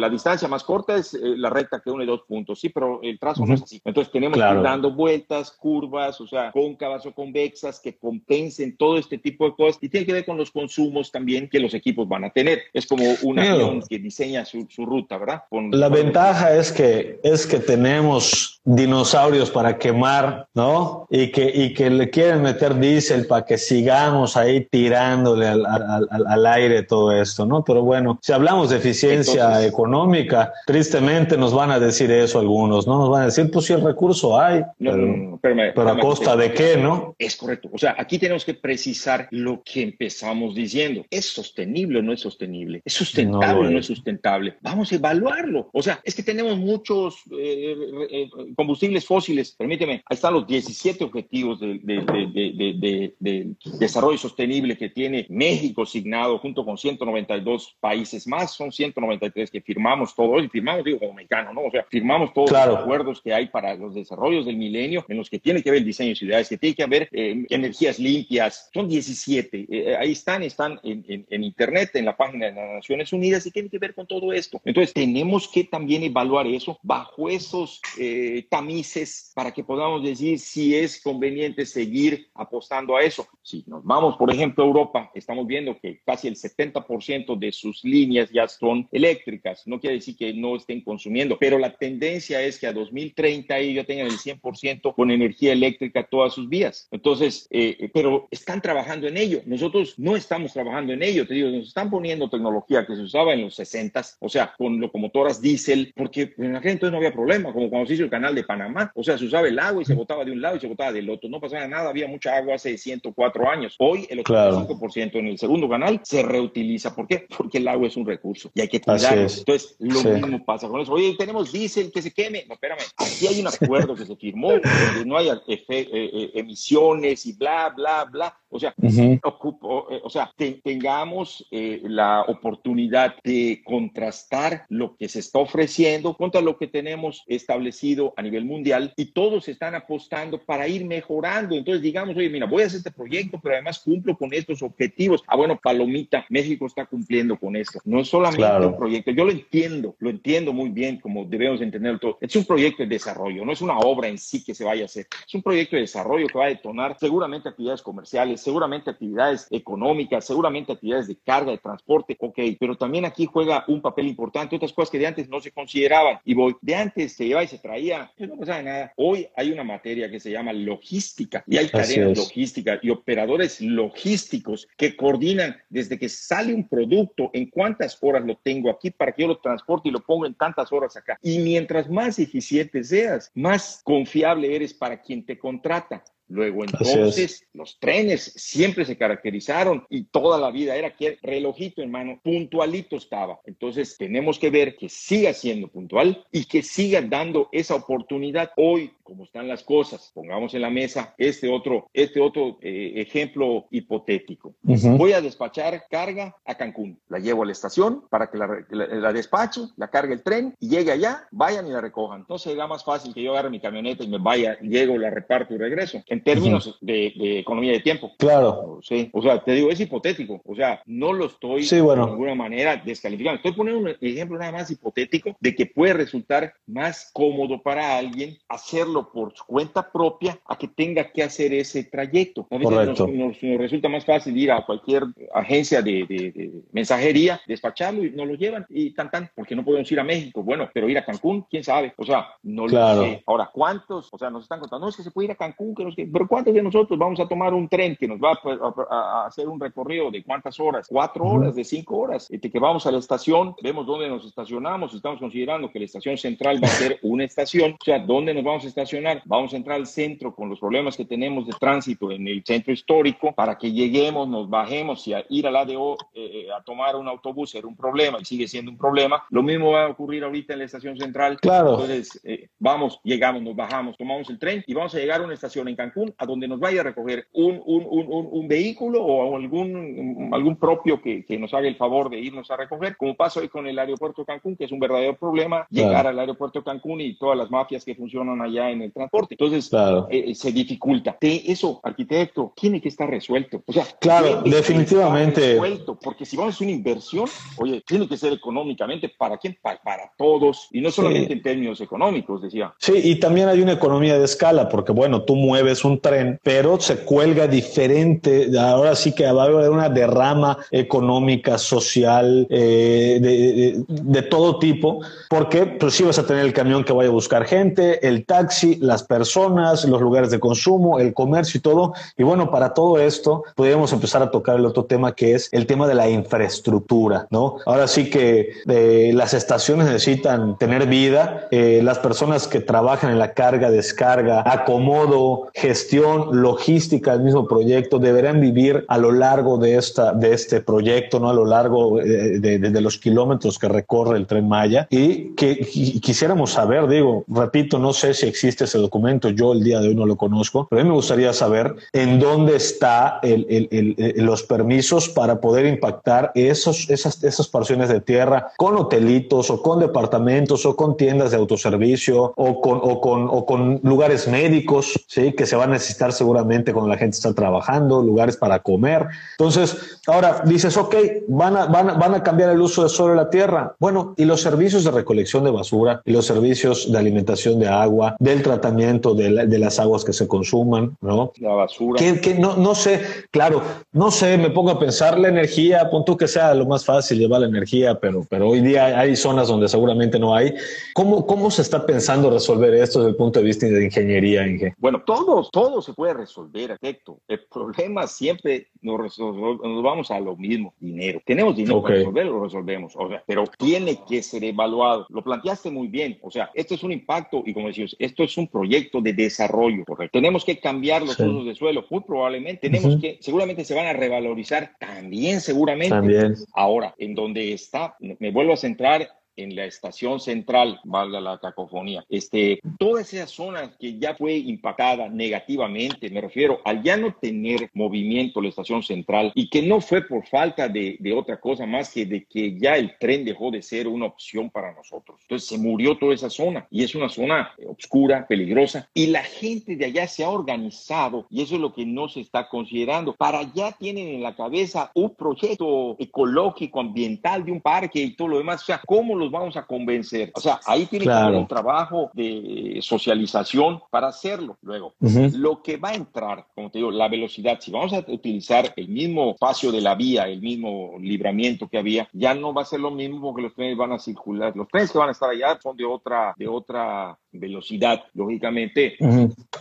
la distancia más corta es eh, la recta que une dos puntos. Sí, pero el trazo no es así. Entonces tenemos que dando vueltas, curvas, o sea, cóncavas o convexas que compensen todo este tipo de cosas y tiene que ver con los consumos también que los equipos van a tener. Es como un avión que diseña su, ruta, ¿verdad? la ventaja es que es que tenemos dinosaurios para quemar, ¿no? Y que, y que le quieren meter diésel para que sigamos ahí tirándole al, al, al, aire todo esto, ¿no? Pero bueno, si hablamos de eficiencia económica, tristemente nos van a decir eso algunos, ¿no? Nos van a decir, pues si el recurso hay, pero, a costa de qué, ¿no? Es correcto. O sea, aquí tenemos que precisar lo que empezamos diciendo. ¿Es sostenible o no es sostenible? ¿Es sustentable o no es sustentable? Vamos a evaluarlo. O sea, es que tenemos muchos eh, eh, combustibles fósiles. Permíteme, ahí están los 17 objetivos de, de, desarrollo sostenible que tiene México asignado junto con 192 países más. Son 193 que firmamos todos y firmamos, digo, como mexicano, ¿no? O sea, firmamos todos los acuerdos que hay para los desarrollos del milenio en los que tiene que el diseño de ciudades, que tiene que haber eh, energías limpias. Son 17. Eh, eh, ahí están, están en, en, Internet, en la página de las Naciones Unidas y tiene que ver con todo esto. Entonces, tenemos que también evaluar eso bajo esos tamices para que podamos decir si es conveniente seguir apostando a eso. Si nos vamos, por ejemplo, a Europa, estamos viendo que casi el 70% de sus líneas ya son eléctricas. No quiere decir que no estén consumiendo, pero la tendencia es que a 2030 ellos tengan el 100% con energía eléctrica todas sus vías. Entonces, eh, pero están trabajando en ello. Nosotros no estamos trabajando en ello. Te digo, nos están poniendo tecnología que se usaba en los 60, o sea, con locomotoras diésel, porque en aquel entonces no había problema, como cuando se hizo el canal de Panamá. O sea, se usaba el agua y se botaba de un lado y se botaba del otro. No pasaba nada, había mucha agua hace 104 años. Hoy el 85% en el segundo canal se reutiliza. ¿Por qué? Porque el agua es un recurso y hay que cuidarlo. Entonces, lo mismo pasa con eso. Oye, tenemos diésel que se queme. No, espérame. Aquí hay un acuerdo que se no haya eh, eh, emisiones y bla, bla, bla. O sea, ocupo, eh, o sea tengamos eh, la oportunidad de contrastar lo que se está ofreciendo contra lo que tenemos establecido a nivel mundial y todos están apostando para ir mejorando. Entonces, digamos, oye, mira, voy a hacer este proyecto, pero además cumplo con estos objetivos. Ah, bueno, Palomita, México está cumpliendo con esto. No es solamente un proyecto, yo lo entiendo, lo entiendo muy bien como debemos entenderlo todo. Es un proyecto de desarrollo, no es una obra en sí que se vaya a hacer. Es un proyecto de desarrollo que va a detonar seguramente actividades comerciales, seguramente actividades económicas, seguramente actividades de carga, de transporte, ok, pero también aquí juega un papel importante, otras cosas que de antes no se consideraban. Y voy, de antes se lleva y se traía, pues no pasa nada. Hoy hay una materia que se llama logística y hay cadenas logísticas y operadores logísticos que coordinan desde que sale un producto, en cuántas horas lo tengo aquí para que yo lo transporte y lo ponga en tantas horas acá. Y mientras más eficiente seas, más confiable eres para quien te contrata. Luego entonces los trenes siempre se caracterizaron y toda la vida era que relojito en mano, puntualito estaba. Entonces tenemos que ver que siga siendo puntual y que siga dando esa oportunidad hoy como están las cosas. Pongamos en la mesa este otro, este otro eh, ejemplo hipotético. Voy a despachar carga a Cancún. La llevo a la estación para que la, la, despache, la cargue el tren y llegue allá, vayan y la recojan. Entonces será más fácil que yo agarre mi camioneta y me vaya, llego, la reparto y regreso. En términos de, economía de tiempo. Claro. Sí. O sea, te digo, es hipotético. O sea, no lo estoy de ninguna manera descalificando. Estoy poniendo un ejemplo nada más hipotético de que puede resultar más cómodo para alguien hacerlo por su cuenta propia a que tenga que hacer ese trayecto. A veces nos, resulta más fácil ir a cualquier agencia de, mensajería, despacharlo y nos lo llevan y tan tan, porque no podemos ir a México. Bueno, pero ir a Cancún, quién sabe. O sea, no lo sé. Ahora, ¿cuántos? O sea, nos están contando, no es que se puede ir a Cancún, que no sé, pero ¿cuántos de nosotros vamos a tomar un tren que nos va a, hacer un recorrido de cuántas horas? Cuatro horas, de cinco horas. De que vamos a la estación, vemos dónde nos estacionamos, estamos considerando que la estación central va a ser una estación, o sea, ¿dónde nos vamos a estacionar? Vamos a entrar al centro con los problemas que tenemos de tránsito en el centro histórico para que lleguemos, nos bajemos y a ir al ADO eh, a tomar un autobús era un problema y sigue siendo un problema. Lo mismo va a ocurrir ahorita en la estación central. Claro. Entonces, eh, vamos, llegamos, nos bajamos, tomamos el tren y vamos a llegar a una estación en Cancún a donde nos vaya a recoger un, un, un, un vehículo o algún, algún propio que, que, nos haga el favor de irnos a recoger, como pasa hoy con el aeropuerto Cancún, que es un verdadero problema, llegar al aeropuerto Cancún y todas las mafias que funcionan allá en el transporte. Entonces, eh, se dificulta. eso, arquitecto, tiene que estar resuelto. O sea, claro, definitivamente. Resuelto, porque si vamos a hacer una inversión, oye, tiene que ser económicamente para quién, para, todos, y no solamente en términos económicos, decía. Sí, y también hay una economía de escala, porque bueno, tú mueves un tren, pero se cuelga diferente. Ahora sí que va a haber una derrama económica, social, eh, de, de, todo tipo, porque pues sí vas a tener el camión que vaya a buscar gente, el taxi, las personas, los lugares de consumo, el comercio y todo. Y bueno, para todo esto podríamos empezar a tocar el otro tema que es el tema de la infraestructura, ¿no? Ahora sí que eh, las estaciones necesitan tener vida, eh, las personas que trabajan en la carga, descarga, acomodo, gestión, logística del mismo proyecto deberán vivir a lo largo de, esta, de este proyecto, ¿no? A lo largo eh, de, los kilómetros que recorre el tren Maya y que quisiéramos saber, digo, repito, no sé si existe ese documento, yo el día de hoy no lo conozco, pero a mí me gustaría saber en dónde está los permisos para poder impactar esos, esas, esas porciones de tierra con hotelitos o con departamentos o con tiendas de autoservicio o con, o con, o con lugares médicos, ¿sí? que se van a necesitar seguramente cuando la gente está trabajando, lugares para comer. Entonces, ahora dices, ok, van a, van, van a cambiar el uso de suelo de la tierra. Bueno, y los servicios de recolección de basura y los servicios de alimentación de agua, del tratamiento tratamiento de, de, las aguas que se consuman, ¿no? La basura. Que, que, no, no sé, claro, no sé, me pongo a pensar la energía, punto que sea lo más fácil llevar la energía, pero, pero hoy día hay zonas donde seguramente no hay. ¿Cómo, cómo se está pensando resolver esto desde el punto de vista de ingeniería, Inge? Bueno, todo, todo se puede resolver, efecto. El problema siempre nos, nos, vamos a lo mismo, dinero. Tenemos dinero para resolverlo, lo resolvemos, o sea, pero tiene que ser evaluado. Lo planteaste muy bien, o sea, esto es un impacto y como decías, esto es un proyecto de desarrollo, correcto. Tenemos que cambiar los usos de suelo, muy probablemente. Tenemos que, seguramente se van a revalorizar también, seguramente. También. Ahora, en donde está, me vuelvo a centrar en la estación central, valga la cacofonía, este, toda esa zona que ya fue impactada negativamente, me refiero al ya no tener movimiento la estación central y que no fue por falta de, de otra cosa más que de que ya el tren dejó de ser una opción para nosotros. Entonces se murió toda esa zona y es una zona oscura, peligrosa y la gente de allá se ha organizado y eso es lo que no se está considerando. Para allá tienen en la cabeza un proyecto ecológico, ambiental de un parque y todo lo demás. O sea, ¿cómo los vamos a convencer? O sea, ahí tiene que haber un trabajo de socialización para hacerlo. Luego, lo que va a entrar, como te digo, la velocidad, si vamos a utilizar el mismo espacio de la vía, el mismo libramiento que había, ya no va a ser lo mismo porque los trenes van a circular. Los trenes que van a estar allá son de otra, de otra velocidad, lógicamente.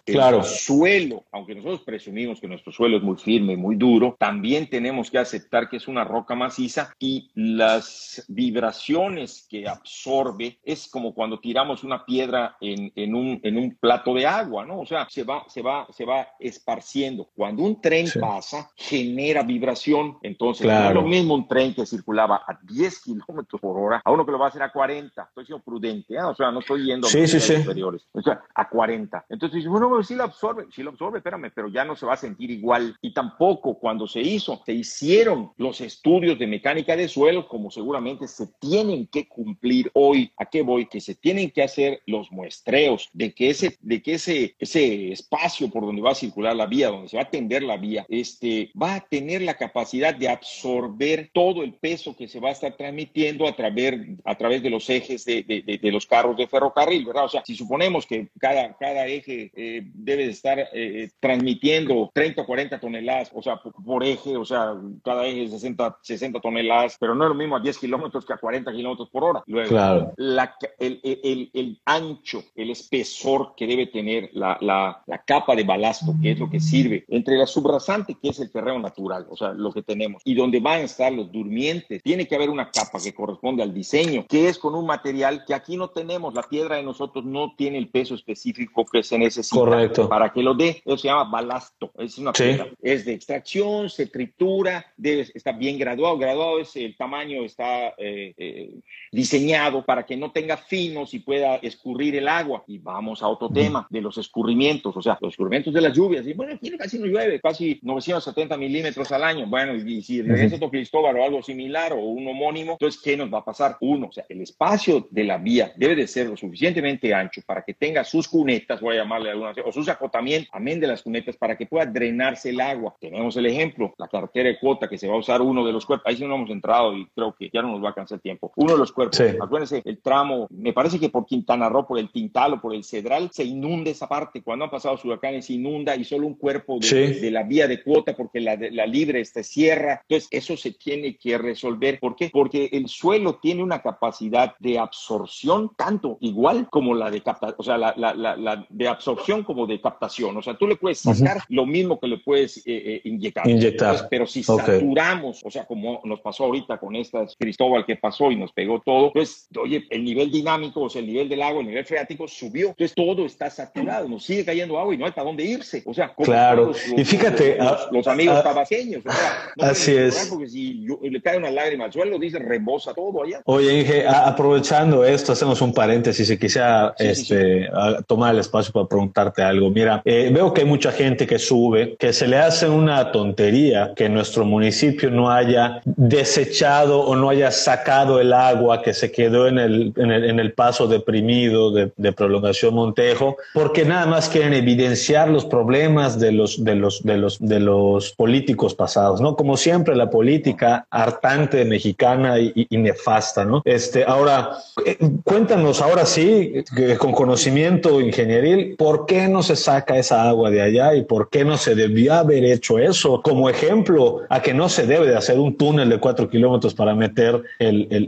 Claro. El suelo, aunque nosotros presumimos que nuestro suelo es muy firme, muy duro, también tenemos que aceptar que es una roca maciza y las vibraciones que absorbe es como cuando tiramos una piedra en, en, un, en un plato de agua, ¿no? O sea, se va, se va, se va esparciendo. Cuando un tren pasa, genera vibración. Entonces, no es lo mismo un tren que circulaba a 10 kilómetros por hora a uno que lo va a hacer a 40. Estoy siendo prudente, ¿eh? o sea, no estoy yendo sí, sí, sí superiores, o sea, a 40. Entonces bueno, sí lo absorbe, sí lo absorbe, espérame, pero ya no se va a sentir igual. Y tampoco cuando se hizo, se hicieron los estudios de mecánica de suelo, como seguramente se tienen que cumplir hoy. ¿A qué voy? Que se tienen que hacer los muestreos de que ese, de que ese, ese espacio por donde va a circular la vía, donde se va a tender la vía, este, va a tener la capacidad de absorber todo el peso que se va a estar transmitiendo a través, a través de los ejes de, de, de los carros de ferrocarril, ¿verdad? O sea, si suponemos que cada, cada eje eh, debe estar eh, transmitiendo 30 o 40 toneladas, o sea, por, eje, o sea, cada eje 60, 60 toneladas, pero no es lo mismo a 10 kilómetros que a 40 kilómetros por hora. Luego, claro. la, el, el, el, ancho, el espesor que debe tener la, la, la, capa de balasto, que es lo que sirve, entre la subrasante, que es el terreno natural, o sea, lo que tenemos, y donde van a estar los durmientes, tiene que haber una capa que corresponde al diseño, que es con un material que aquí no tenemos, la piedra de nosotros no tiene el peso específico que se necesita para que lo dé. Eso se llama balasto. Es una piedra. Es de extracción, se tritura, debe, está bien graduado. Graduado es el tamaño, está eh, eh, diseñado para que no tenga finos y pueda escurrir el agua. Y vamos a otro tema de los escurrimientos, o sea, los escurrimientos de las lluvias. Y bueno, aquí casi no llueve, casi 970 milímetros al año. Bueno, y, si regresa otro Cristóbal o algo similar o un homónimo, entonces, ¿qué nos va a pasar? Uno, o sea, el espacio de la vía debe de ser lo suficientemente ancho para que tenga sus cunetas, voy a llamarle algunas, o sus acotamientos, amén de las cunetas, para que pueda drenarse el agua. Tenemos el ejemplo, la carretera de cuota que se va a usar uno de los cuerpos, ahí sí no hemos entrado y creo que ya no nos va a alcanzar el tiempo. Uno de los cuerpos, acuérdense, el tramo, me parece que por Quintana Roo, por el Tintal o por el Cedral, se inunda esa parte. Cuando han pasado huracanes, se inunda y solo un cuerpo de, la vía de cuota porque la, la libre este, cierra. Entonces, eso se tiene que resolver. ¿Por qué? Porque el suelo tiene una capacidad de absorción tanto igual como la de captación, o sea, la, la, la, de absorción como de captación. O sea, tú le puedes sacar lo mismo que le puedes eh, eh, inyectar. Inyectar. pero si saturamos, o sea, como nos pasó ahorita con esta Cristóbal que pasó y nos pegó todo, pues, oye, el nivel dinámico, o sea, el nivel del agua, el nivel freático subió. Entonces, todo está saturado, nos sigue cayendo agua y no hay para dónde irse. O sea, claro. y fíjate, los, ah, amigos ah, o sea, no así es. Porque si le cae una lágrima al suelo, dice rebosa todo allá. Oye, Inge, aprovechando esto, hacemos un paréntesis. Si quisiera este, tomar el espacio para preguntarte algo. Mira, eh, veo que hay mucha gente que sube, que se le hace una tontería que nuestro municipio no haya desechado o no haya sacado el agua que se quedó en el, en el, en el paso deprimido de, prolongación Montejo, porque nada más quieren evidenciar los problemas de los, de los, de los, de los políticos pasados, ¿no? Como siempre, la política hartante mexicana y, y nefasta, ¿no? Este, ahora, eh, cuéntanos ahora sí, con conocimiento ingenieril, ¿por qué no se saca esa agua de allá y por qué no se debió haber hecho eso? Como ejemplo a que no se debe de hacer un túnel de cuatro kilómetros para meter el, el,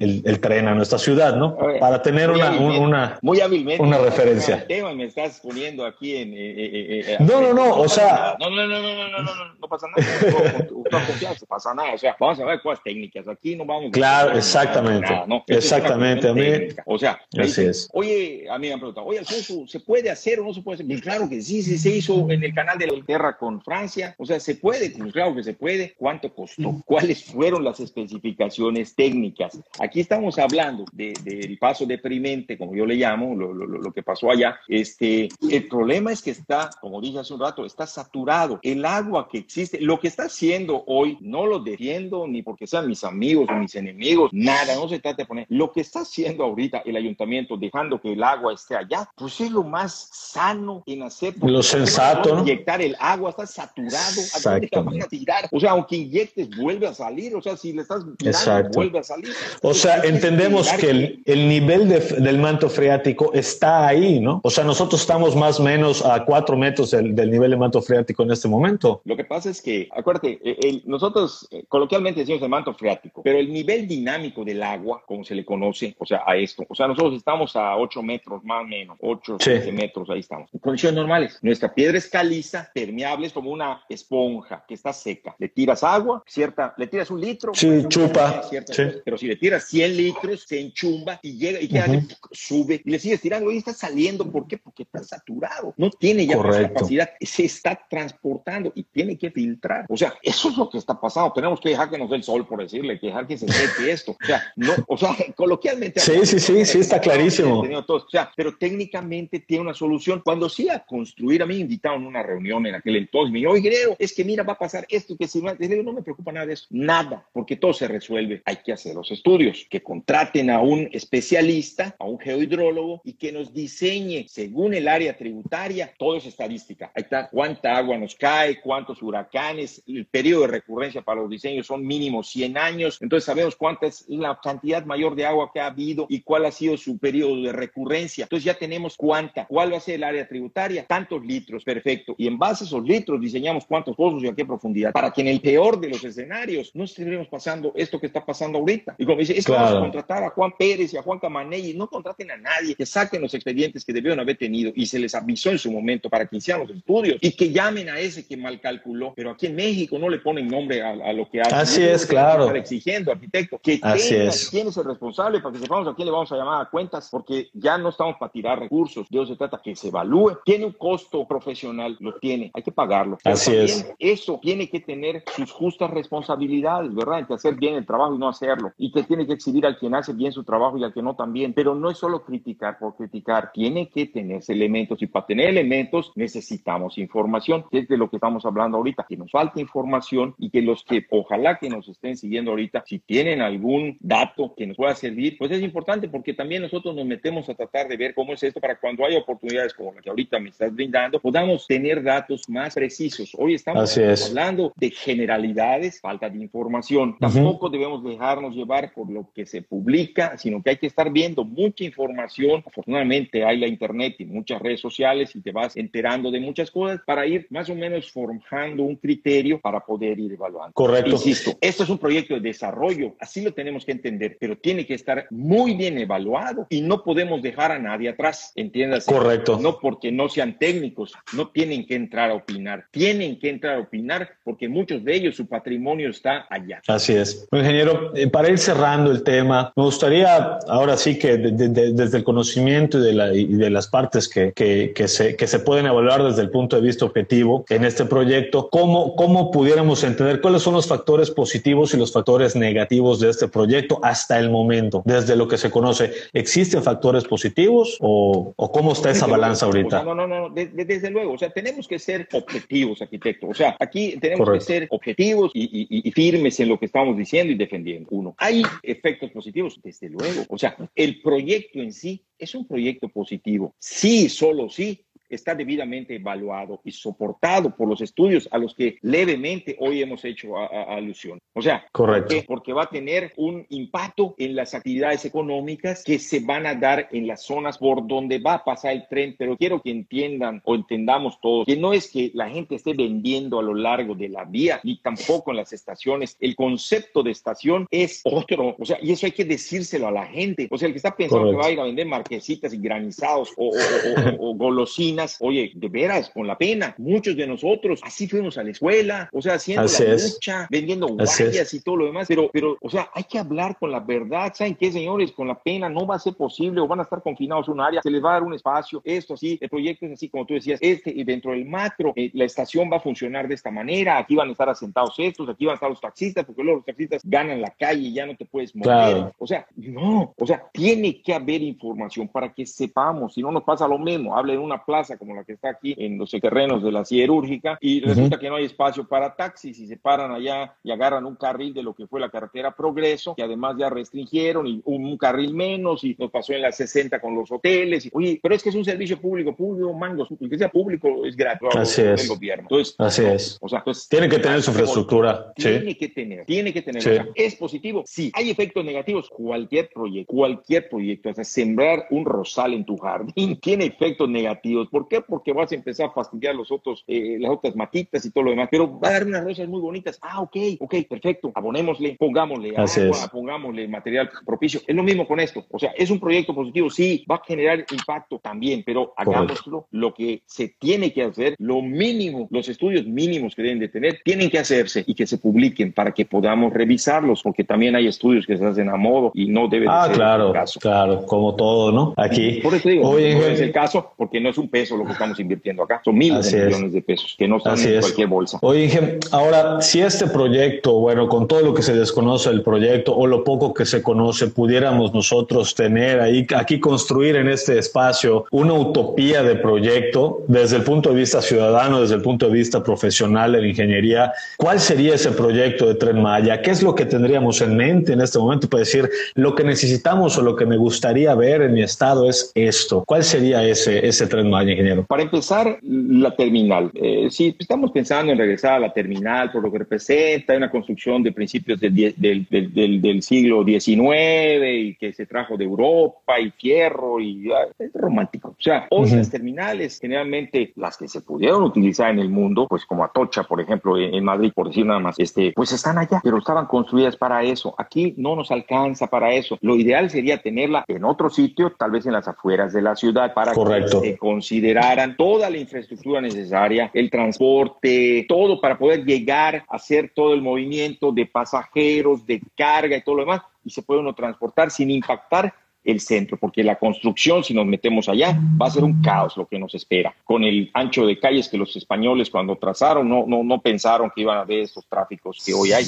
el, el tren a nuestra ciudad, ¿no? para tener una, una, muy hábilmente, una referencia. me estás poniendo aquí en... Eh, eh, eh, no, no, no, o sea... No, no, no, no, no, no, no, no pasa nada. No pasa nada. O sea, vamos a ver cuáles técnicas. Aquí no vamos... Claro, exactamente. Exactamente. A mí... O sea, así es. Oye, a mí me han preguntado, oye, ¿se puede hacer o no se puede hacer. Pues claro que sí, sí se hizo en el canal de la guerra con Francia. O sea, se puede, pues claro que se puede. ¿Cuánto costó? ¿Cuáles fueron las especificaciones técnicas? Aquí estamos hablando del de, paso deprimente, como yo le llamo, lo, lo, lo, que pasó allá. Este, el problema es que está, como dije hace un rato, está saturado. El agua que existe, lo que está haciendo hoy, no lo defiendo ni porque sean mis amigos o mis enemigos, nada, no se trata de poner. Lo que está haciendo ahorita el ayuntamiento, dejando que el agua esté allá, pues es lo más sano en hacer. Lo sensato, ¿no? Inyectar el agua, está saturado. ¿A dónde la van a tirar? O sea, aunque inyectes, vuelve a salir. O sea, si le estás tirando, vuelve a salir. O sea, entendemos que el, el nivel de, del manto freático está ahí, ¿no? O sea, nosotros estamos más o menos a cuatro metros del, del nivel de manto freático en este momento. Lo que pasa es que, acuérdate, el, nosotros eh, coloquialmente decimos el manto freático, pero el nivel dinámico del agua, como se le conoce, o sea, a esto, o sea, nosotros estamos a 8 metros más o menos, 8, sí. 7 metros, ahí estamos. En condiciones normales. Nuestra piedra es caliza, permeable, es como una esponja que está seca. Le tiras agua, cierta, le tiras un litro. Sí, pues, chupa. Cierta, sí. Pero si le tiras 100 litros, se enchumba y llega y queda, uh -huh. sube y le sigues tirando y está saliendo. ¿Por qué? Porque está saturado. No tiene ya más capacidad. Se está transportando y tiene que filtrar. O sea, eso es lo que está pasando. Tenemos que dejar que nos dé el sol, por decirle, que dejar que se seque esto. O sea, no, o sea, coloquialmente. Sí, sí, sí, sí, está clarísimo. O sea, pero técnicamente tiene una solución. Cuando sí a construir, a mí me invitaron a una reunión en aquel entonces, me dijo, oye, es que mira, va a pasar esto, que si no, digo, no me preocupa nada de eso, nada, porque todo se resuelve. Hay que hacer los estudios, que contraten a un especialista, a un geohidrólogo y que nos diseñe según el área tributaria, todo es estadística. Ahí está, cuánta agua nos cae, cuántos huracanes, el periodo de recurrencia para los diseños son mínimo 100 años, entonces sabemos cuánta es la cantidad mayor de agua que ha habido y cuál ha sido su periodo de recurrencia. Entonces ya tenemos cuánta, cuál va a ser el área tributaria, tantos litros, perfecto. Y en base a esos litros diseñamos cuántos pozos y a qué profundidad, para que en el peor de los escenarios no estemos pasando esto que está pasando ahorita. Y como dice, es que claro. vamos a contratar a Juan Pérez y a Juan Camanelli, no contraten a nadie, que saquen los expedientes que debieron haber tenido y se les avisó en su momento para que hicieran los estudios y que llamen a ese que mal calculó. Pero aquí en México no le ponen nombre a, a lo que hace. Así es, claro. Estar exigiendo, arquitecto, que Así tenga es. quién es el responsable para que sepamos a quién le vamos a llamar a cuentas, porque ya no estamos para tirar recursos. De eso se trata, que se evalúe. Tiene un costo profesional, lo tiene, hay que pagarlo. Pero Así es. Eso tiene que tener sus justas responsabilidades, ¿verdad? Entre hacer bien el trabajo y no hacerlo. Y que tiene que exhibir al quien hace bien su trabajo y al que no también. Pero no es solo criticar por criticar, tiene que tenerse elementos y para tener elementos necesitamos información, que es de lo que estamos hablando ahorita, que nos falta información y que los que ojalá que nos estén siguiendo ahorita, si tienen algún dato que nos pueda servir, pues es importante porque también nosotros nos metemos a tratar de ver cómo es esto para cuando haya oportunidades como la que ahorita me estás brindando, podamos tener datos más precisos. Hoy estamos es. hablando de generalidades, falta de información. Tampoco debemos dejarnos llevar por lo que se publica, sino que hay que estar viendo mucha información. Afortunadamente hay la internet y muchas redes sociales y te vas enterando de muchas cosas para ir más o menos forjando un criterio para poder ir evaluando. Correcto. Insisto, esto es un proyecto de desarrollo, así lo tenemos que entender, pero tiene que estar muy bien evaluado y no podemos dejar a nadie atrás, entiéndase. Correcto. No porque no sean técnicos, no tienen que entrar a opinar, tienen que entrar a opinar porque muchos de ellos su patrimonio está allá. Así es. Ingeniero, eh, para ir cerrando el tema, me gustaría ahora sí que de, de, desde el conocimiento y de, la, y de las partes que, que, que, se, que se pueden evaluar desde el punto de vista objetivo en este proyecto, ¿cómo, cómo pudiéramos entender cuáles son los factores positivos y los factores negativos de este proyecto hasta el momento, desde lo que se conoce? ¿Existen factores positivos o, o cómo está esa balanza ahorita? No, no, no, de, desde luego, o sea, tenemos que ser objetivos, arquitecto. O sea, aquí tenemos Correcto. que ser objetivos y, y, y, firmes en lo que estamos diciendo y defendiendo. Uno, hay efectos positivos, desde luego. O sea, el proyecto en sí es un proyecto positivo. Sí, solo sí, está debidamente evaluado y soportado por los estudios a los que levemente hoy hemos hecho a, a, alusión. O sea, Correcto. ¿por qué? porque va a tener un impacto en las actividades económicas que se van a dar en las zonas por donde va a pasar el tren, pero quiero que entiendan o entendamos todos que no es que la gente esté vendiendo a lo largo de la vía, ni tampoco en las estaciones. El concepto de estación es otro, o sea, y eso hay que decírselo a la gente. O sea, el que está pensando Correcto. que va a ir a vender marquesitas y granizados o, o, o, o golosinas, oye, de veras, con la pena, muchos de nosotros así fuimos a la escuela, o sea, haciendo la lucha, vendiendo guayas y todo lo demás, pero, pero, o sea, hay que hablar con la verdad, ¿saben qué, señores? Con la pena no va a ser posible o van a estar confinados en un área, se les va a dar un espacio, esto así, el proyecto es así, como tú decías, este, y dentro del macro, eh, la estación va a funcionar de esta manera, aquí van a estar asentados estos, aquí van a estar los taxistas, porque luego los taxistas ganan la calle y ya no te puedes mover. O sea, no, o sea, tiene que haber información para que sepamos, si no nos pasa lo mismo, hable en una plaza como la que está aquí en los terrenos de la siderúrgica y resulta que no hay espacio para taxis y se paran allá y agarran un carril de lo que fue la carretera Progreso, que además ya restringieron y un, carril menos y nos pasó en la 60 con los hoteles. Y, oye, pero es que es un servicio público, público, mangos, el que sea público es gratuito. Así es. Gobierno. Entonces, Así es. O sea, pues, tiene que tener su infraestructura. Tiene que tener, tiene que tener. ¿Es positivo? Sí. ¿Hay efectos negativos? Cualquier proyecto, cualquier proyecto, o sea, sembrar un rosal en tu jardín tiene efectos negativos. ¿Por qué? Porque vas a empezar a fastidiar los otros, eh, las otras matitas y todo lo demás, pero va a dar unas rosas muy bonitas. Ah, ok, ok, perfecto. Abonémosle, pongámosle agua, pongámosle material propicio. Es lo mismo con esto. O sea, es un proyecto positivo, sí, va a generar impacto también, pero hagámoslo lo que se tiene que hacer, lo mínimo, los estudios mínimos que deben de tener, tienen que hacerse y que se publiquen para que podamos revisarlos, porque también hay estudios que se hacen a modo y no debe ah, ser claro, el caso. Claro, como todo, ¿no? Aquí. Por eso digo, no es el caso, porque no es un peso lo que estamos invirtiendo acá, son miles de millones de pesos que no están en cualquier bolsa. Oye, Inge, ahora, si este proyecto, bueno, con todo lo que se desconoce del proyecto o lo poco que se conoce, pudiéramos nosotros tener ahí, aquí construir en este espacio una utopía de proyecto desde el punto de vista ciudadano, desde el punto de vista profesional de la ingeniería, ¿cuál sería ese proyecto de Tren Maya? ¿Qué es lo que tendríamos en mente en este momento para decir lo que necesitamos o lo que me gustaría ver en mi estado es esto? ¿Cuál sería ese, ese Tren Maya, ingeniero? Para empezar, la terminal. Eh, si estamos pensando en regresar a la terminal por lo que representa, una construcción de principios del, del, del, del siglo XIX y que se trajo de Europa y fierro y es romántico. O sea, hoy las terminales, generalmente las que se pudieron utilizar en el mundo, pues como Atocha, por ejemplo, en, Madrid, por decir nada más, este, pues están allá, pero estaban construidas para eso. Aquí no nos alcanza para eso. Lo ideal sería tenerla en otro sitio, tal vez en las afueras de la ciudad, para que se consideraran toda la infraestructura necesaria, el transporte, todo para poder llegar a hacer todo el movimiento de pasajeros, de carga y todo lo demás, y se puede uno transportar sin impactar el centro, porque la construcción, si nos metemos allá, va a ser un caos lo que nos espera. Con el ancho de calles que los españoles cuando trazaron no, no, no pensaron que iban a haber estos tráficos que hoy hay.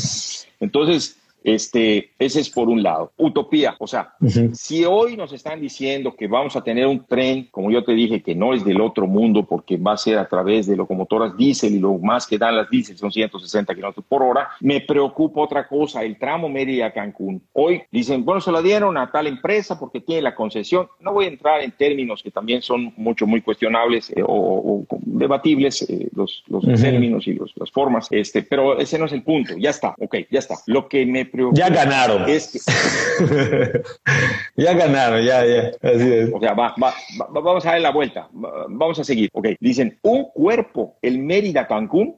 Entonces, este, ese es por un lado. Utopía, o sea, si hoy nos están diciendo que vamos a tener un tren, como yo te dije, que no es del otro mundo porque va a ser a través de locomotoras diésel y lo más que dan las diésel son 160 kilómetros por hora, me preocupa otra cosa, el tramo Mérida-Cancún. Hoy dicen, bueno, se la dieron a tal empresa porque tiene la concesión. No voy a entrar en términos que también son mucho, muy cuestionables eh, o, debatibles, eh, los, los términos y los, las formas, este, pero ese no es el punto. Ya está, ok, ya está. Lo que me ya ganaron. ya ganaron, ya, ya. Así es. O sea, va, va, vamos a dar la vuelta. Vamos a seguir. Ok, dicen, un cuerpo, el Mérida-Cancún,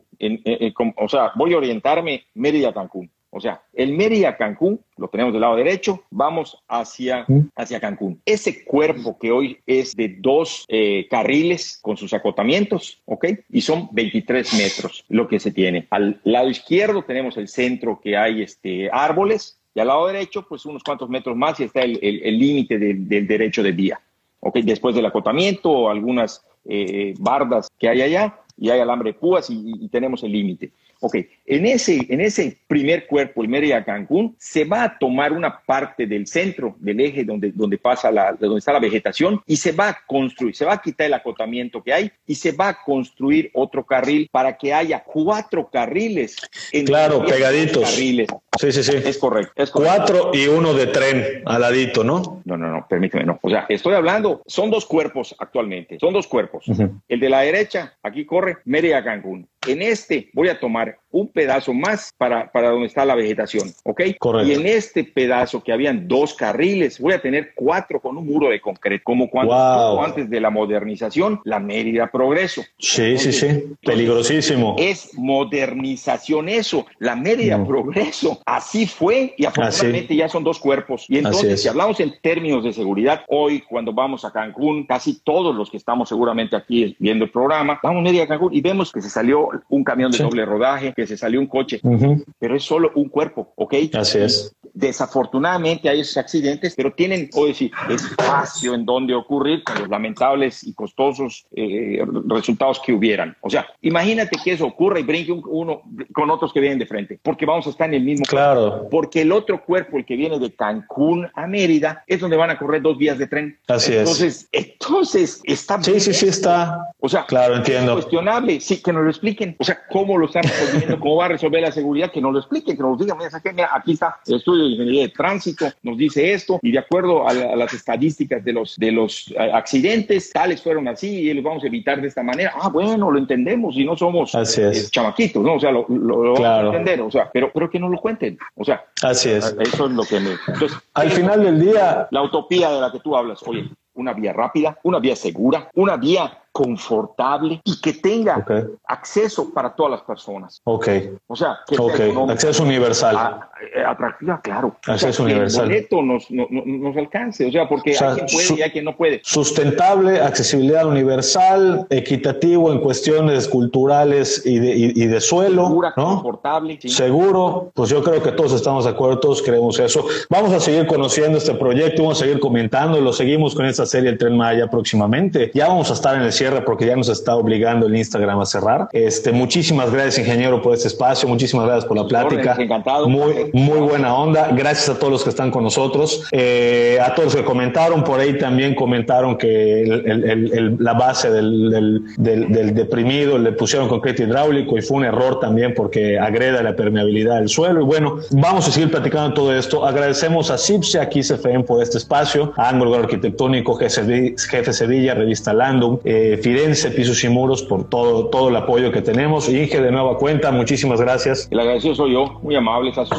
o sea, voy a orientarme Mérida-Cancún. O sea, el Mérida-Cancún, lo tenemos del lado derecho, vamos hacia, hacia Cancún. Ese cuerpo que hoy es de dos eh, carriles con sus acotamientos, ¿ok? Y son 23 metros lo que se tiene. Al lado izquierdo tenemos el centro que hay este, árboles y al lado derecho, pues unos cuantos metros más y está el límite del, derecho de vía. ¿Ok? Después del acotamiento, algunas eh, bardas que hay allá y hay alambre de púas y tenemos el límite. Ok, en ese, en ese primer cuerpo, el Mérida Cancún, se va a tomar una parte del centro del eje donde, donde pasa la, donde está la vegetación y se va a construir, se va a quitar el acotamiento que hay y se va a construir otro carril para que haya cuatro carriles. En claro, pegaditos. Carriles. Sí, sí, sí. Es correcto, Cuatro y uno de tren al ladito, ¿no? No, no, no, permíteme, no. O sea, estoy hablando, son dos cuerpos actualmente, son dos cuerpos. El de la derecha, aquí corre Mérida Cancún en este voy a tomar un pedazo más para, para donde está la vegetación, ¿ok? Correcto. Y en este pedazo que habían dos carriles, voy a tener cuatro con un muro de concreto, como cuando antes de la modernización, la Mérida Progreso. Sí, sí, sí, peligrosísimo. Es modernización eso, la Mérida mm. Progreso, así fue y afortunadamente ya son dos cuerpos. Y entonces, si hablamos en términos de seguridad, hoy cuando vamos a Cancún, casi todos los que estamos seguramente aquí viendo el programa, vamos media a Cancún y vemos que se salió un camión de doble rodaje, que se salió un coche, pero es solo un cuerpo, ¿ok? Así es. Desafortunadamente hay esos accidentes, pero tienen, o decir, espacio en donde ocurrir con los lamentables y costosos eh, resultados que hubieran. O sea, imagínate que eso ocurra y brinque uno con otros que vienen de frente, porque vamos a estar en el mismo. Claro. Porque el otro cuerpo, el que viene de Cancún a Mérida, es donde van a correr dos vías de tren. Así entonces, es. Entonces, está. Sí, sí, sí, está. O sea, claro, entiendo. Es cuestionable. Sí, que nos lo expliquen. O sea, cómo lo están resolviendo, cómo va a resolver la seguridad, que nos lo expliquen, que nos digan, mira, aquí está el estudio de ingeniería de tránsito, nos dice esto, y de acuerdo a, las estadísticas de los, de los eh, accidentes, tales fueron así, y los vamos a evitar de esta manera. Ah, bueno, lo entendemos, y no somos eh, chamaquitos, ¿no? O sea, lo, vamos a entender, o sea, pero, pero que nos lo cuenten, o sea. Así es. Eso es lo que me... Entonces, Al final del día... La utopía de la que tú hablas, oye, una vía rápida, una vía segura, una vía confortable y que tenga acceso para todas las personas. Ok. O sea, que acceso universal. Eh, atractiva, claro. Acceso universal. Que el boleto nos, nos, alcance, o sea, porque hay quien puede y hay quien no puede. Sustentable, accesibilidad universal, equitativo en cuestiones culturales y de, y, de suelo. Segura, confortable. Seguro, pues yo creo que todos estamos de acuerdo, todos creemos eso. Vamos a seguir conociendo este proyecto, vamos a seguir comentando, lo seguimos con esta serie El Tren Maya próximamente. Ya vamos a estar en el porque ya nos está obligando el Instagram a cerrar. Este, muchísimas gracias, ingeniero, por este espacio. Muchísimas gracias por la plática. encantado. Muy, muy buena onda. Gracias a todos los que están con nosotros. Eh, a todos los que comentaron, por ahí también comentaron que la base del, del, deprimido le pusieron concreto hidráulico y fue un error también porque agreda la permeabilidad del suelo. Y bueno, vamos a seguir platicando todo esto. Agradecemos a CIPSE, aquí CFM por este espacio, a Ángulo Arquitectónico, Jefe Sevilla, Revista Landum, eh, Firenze, Pisos y Muros, por todo, todo el apoyo que tenemos. Inge, de nueva cuenta, muchísimas gracias. El agradecido soy yo, muy amables a sus